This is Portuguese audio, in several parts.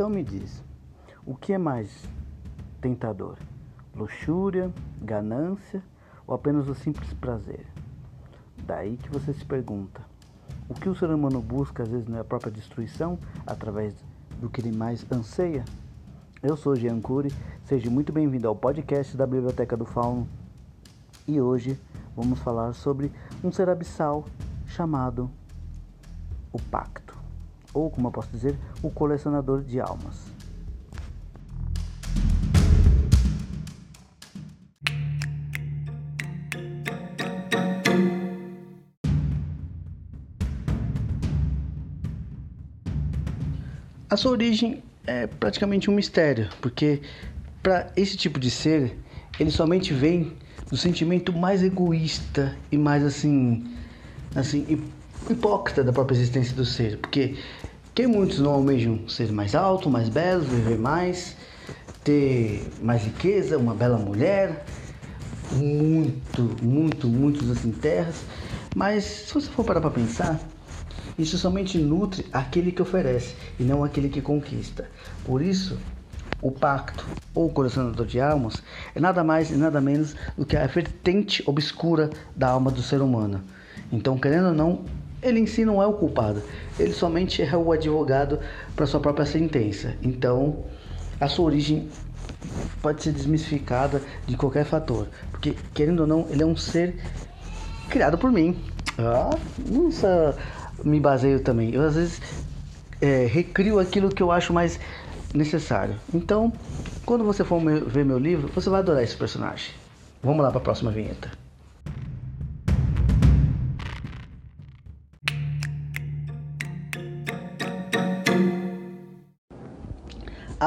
Então me diz, o que é mais tentador? Luxúria, ganância ou apenas o simples prazer? Daí que você se pergunta: o que o ser humano busca às vezes não é a própria destruição através do que ele mais anseia? Eu sou Jean Cury, seja muito bem-vindo ao podcast da Biblioteca do Fauno e hoje vamos falar sobre um ser abissal chamado o Pacto, ou como eu posso dizer, o colecionador de almas. A sua origem é praticamente um mistério, porque para esse tipo de ser, ele somente vem do sentimento mais egoísta e mais assim, assim hipócrita da própria existência do ser, porque quem muitos não almejam ser mais alto, mais belo, viver mais, ter mais riqueza, uma bela mulher, muito, muito, muitos assim terras, mas se você for parar para pensar, isso somente nutre aquele que oferece e não aquele que conquista. Por isso, o pacto ou colecionador de almas é nada mais e nada menos do que a vertente obscura da alma do ser humano. Então, querendo ou não, ele em si não é o culpado, ele somente é o advogado para sua própria sentença. Então, a sua origem pode ser desmistificada de qualquer fator, porque querendo ou não, ele é um ser criado por mim. Ah, nossa, me baseio também. Eu às vezes é, recrio aquilo que eu acho mais necessário. Então, quando você for ver meu livro, você vai adorar esse personagem. Vamos lá para a próxima vinheta.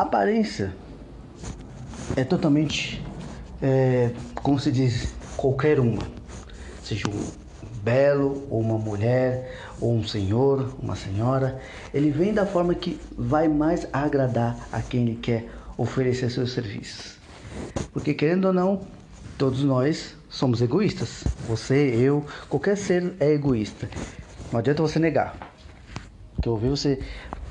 Aparência é totalmente, é, como se diz, qualquer uma. Seja um belo, ou uma mulher, ou um senhor, uma senhora, ele vem da forma que vai mais agradar a quem ele quer oferecer seus serviços. Porque querendo ou não, todos nós somos egoístas. Você, eu, qualquer ser é egoísta. Não adianta você negar. Que eu ouvi você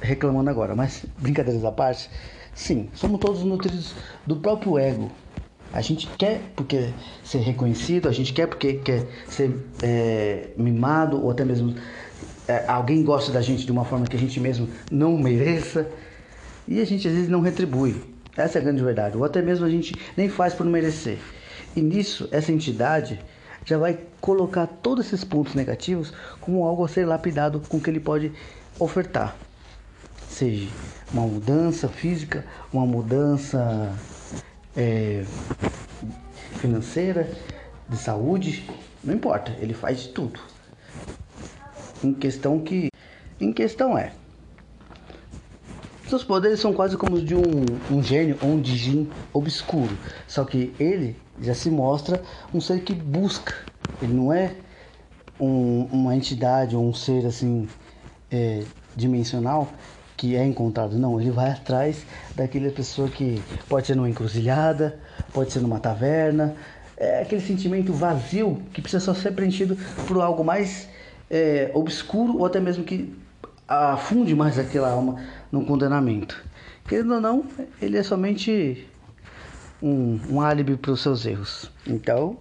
reclamando agora, mas brincadeiras à parte, sim, somos todos nutridos do próprio ego, a gente quer porque ser reconhecido, a gente quer porque quer ser é, mimado ou até mesmo é, alguém gosta da gente de uma forma que a gente mesmo não mereça e a gente às vezes não retribui. Essa é a grande verdade. Ou até mesmo a gente nem faz por merecer. E nisso, essa entidade já vai colocar todos esses pontos negativos como algo a ser lapidado com que ele pode ofertar. Seja uma mudança física, uma mudança é, financeira, de saúde, não importa, ele faz de tudo. Em questão que, em questão é, seus poderes são quase como os de um, um gênio ou um digim obscuro, só que ele já se mostra um ser que busca, ele não é um, uma entidade ou um ser assim é, dimensional que é encontrado, não, ele vai atrás daquela pessoa que pode ser numa encruzilhada, pode ser numa taverna, é aquele sentimento vazio que precisa só ser preenchido por algo mais é, obscuro ou até mesmo que afunde mais aquela alma no condenamento. Querendo ou não, ele é somente um, um álibi para os seus erros. Então,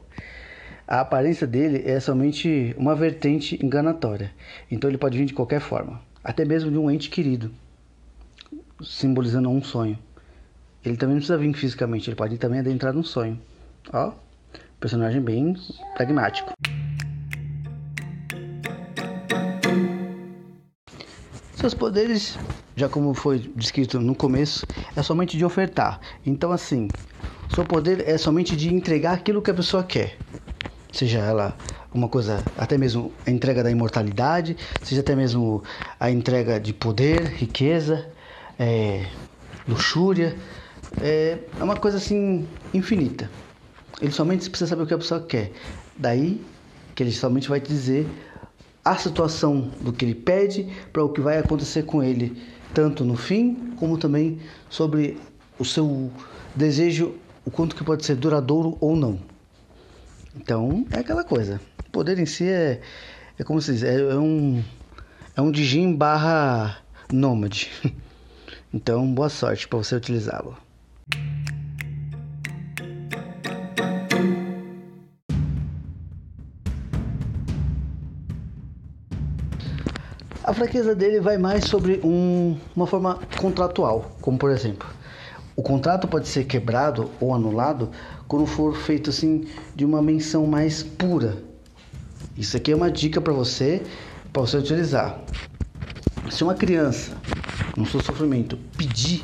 a aparência dele é somente uma vertente enganatória. Então, ele pode vir de qualquer forma, até mesmo de um ente querido simbolizando um sonho. Ele também não precisa vir fisicamente, ele pode também adentrar num sonho. Ó, personagem bem pragmático. Seus poderes, já como foi descrito no começo, é somente de ofertar. Então, assim, seu poder é somente de entregar aquilo que a pessoa quer. Seja ela uma coisa, até mesmo a entrega da imortalidade, seja até mesmo a entrega de poder, riqueza, é, luxúria, é, é uma coisa assim infinita. Ele somente precisa saber o que a pessoa quer. Daí que ele somente vai dizer a situação do que ele pede para o que vai acontecer com ele, tanto no fim como também sobre o seu desejo, o quanto que pode ser duradouro ou não. Então é aquela coisa. O poder em si é, é como se diz, é, é um é um Dijin barra nômade. Então, boa sorte para você utilizá-lo. A fraqueza dele vai mais sobre um, uma forma contratual, como por exemplo, o contrato pode ser quebrado ou anulado quando for feito assim de uma menção mais pura. Isso aqui é uma dica para você, para você utilizar. Se uma criança, no seu sofrimento, pedir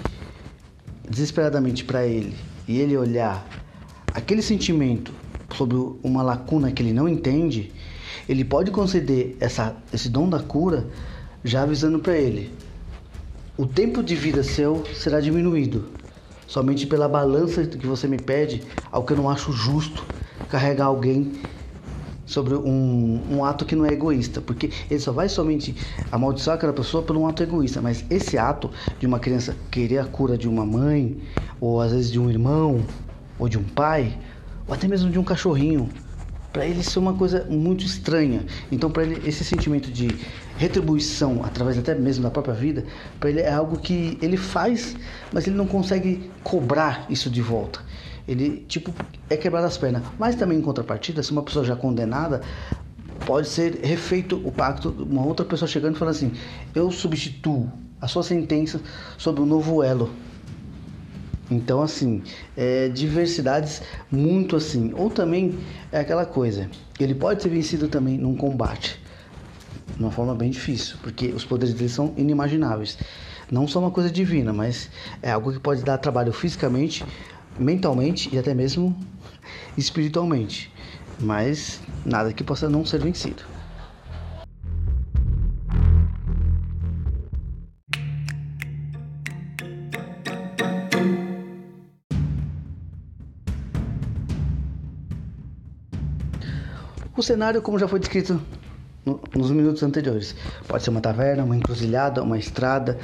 desesperadamente para ele e ele olhar aquele sentimento sobre uma lacuna que ele não entende, ele pode conceder essa, esse dom da cura já avisando para ele: o tempo de vida seu será diminuído somente pela balança que você me pede, ao que eu não acho justo carregar alguém sobre um, um, ato que não é egoísta, porque ele só vai somente amaldiçoar aquela pessoa por um ato egoísta, mas esse ato de uma criança querer a cura de uma mãe, ou às vezes de um irmão, ou de um pai, ou até mesmo de um cachorrinho, para ele isso é uma coisa muito estranha. Então, para ele, esse sentimento de retribuição, através até mesmo da própria vida, para ele é algo que ele faz, mas ele não consegue cobrar isso de volta. Ele, tipo, é quebrar as pernas. Mas também, em contrapartida, se uma pessoa já condenada, pode ser refeito o pacto, uma outra pessoa chegando e falando assim: eu substituo a sua sentença sobre um novo elo então, assim, é, diversidades muito assim. Ou também é aquela coisa, ele pode ser vencido também num combate, de uma forma bem difícil, porque os poderes dele são inimagináveis. Não são uma coisa divina, mas é algo que pode dar trabalho fisicamente, mentalmente e até mesmo espiritualmente. Mas nada que possa não ser vencido. O cenário, como já foi descrito nos minutos anteriores, pode ser uma taverna, uma encruzilhada, uma estrada,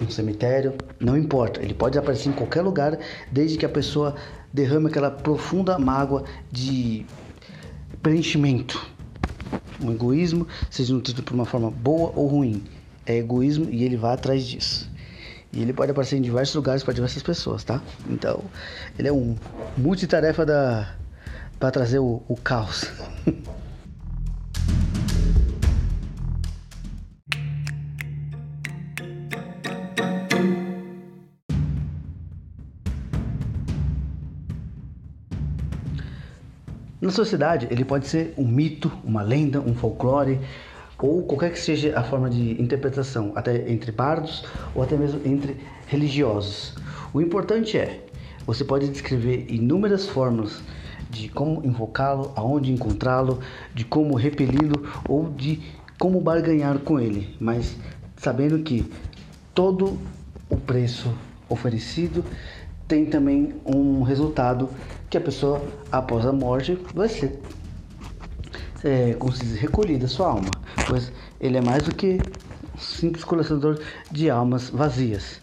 um cemitério, não importa. Ele pode aparecer em qualquer lugar, desde que a pessoa derrame aquela profunda mágoa de preenchimento. O egoísmo, seja nutrido por uma forma boa ou ruim, é egoísmo e ele vai atrás disso. E ele pode aparecer em diversos lugares para diversas pessoas, tá? Então, ele é um multitarefa da para trazer o, o caos. Na sociedade, ele pode ser um mito, uma lenda, um folclore, ou qualquer que seja a forma de interpretação, até entre bardos ou até mesmo entre religiosos. O importante é, você pode descrever inúmeras formas de como invocá-lo, aonde encontrá-lo, de como repeli-lo ou de como barganhar com ele, mas sabendo que todo o preço oferecido tem também um resultado que a pessoa após a morte vai ser é, como se diz, recolhida sua alma, pois ele é mais do que simples colecionador de almas vazias.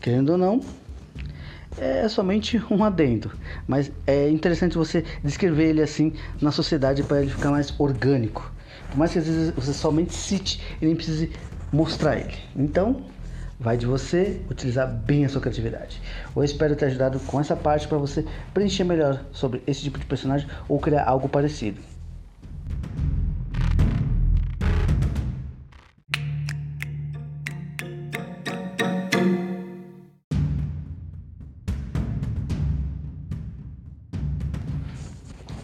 Querendo ou não, é somente um adendo, mas é interessante você descrever ele assim na sociedade para ele ficar mais orgânico. Por mais que às vezes você somente cite e nem precise mostrar ele. Então, vai de você utilizar bem a sua criatividade. Eu espero ter ajudado com essa parte para você preencher melhor sobre esse tipo de personagem ou criar algo parecido.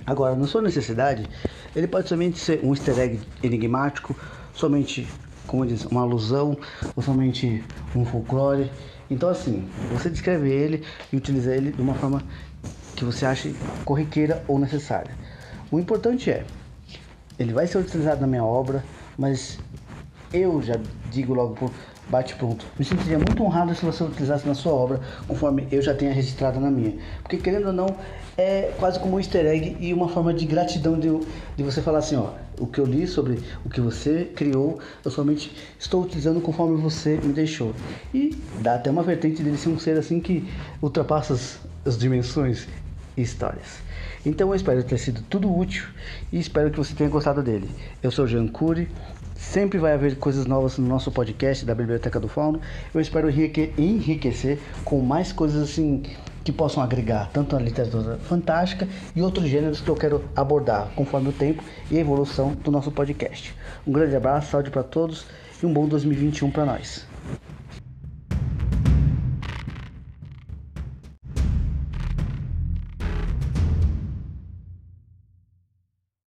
Agora, na sua necessidade, ele pode somente ser um easter egg enigmático, somente, uma alusão, ou somente um folclore. Então, assim, você descreve ele e utiliza ele de uma forma que você ache corriqueira ou necessária. O importante é, ele vai ser utilizado na minha obra, mas eu já digo logo por bate pronto. Me sentiria muito honrado se você utilizasse na sua obra, conforme eu já tenha registrado na minha. Porque querendo ou não, é quase como um easter egg e uma forma de gratidão de, de você falar assim, ó, o que eu li sobre o que você criou, eu somente estou utilizando conforme você me deixou. E dá até uma vertente dele ser um ser assim que ultrapassa as, as dimensões e histórias. Então eu espero ter sido tudo útil e espero que você tenha gostado dele. Eu sou Jean Cury, Sempre vai haver coisas novas no nosso podcast da Biblioteca do Fauno. Eu espero enriquecer com mais coisas assim que possam agregar tanto a literatura fantástica e outros gêneros que eu quero abordar conforme o tempo e a evolução do nosso podcast. Um grande abraço, saúde para todos e um bom 2021 para nós.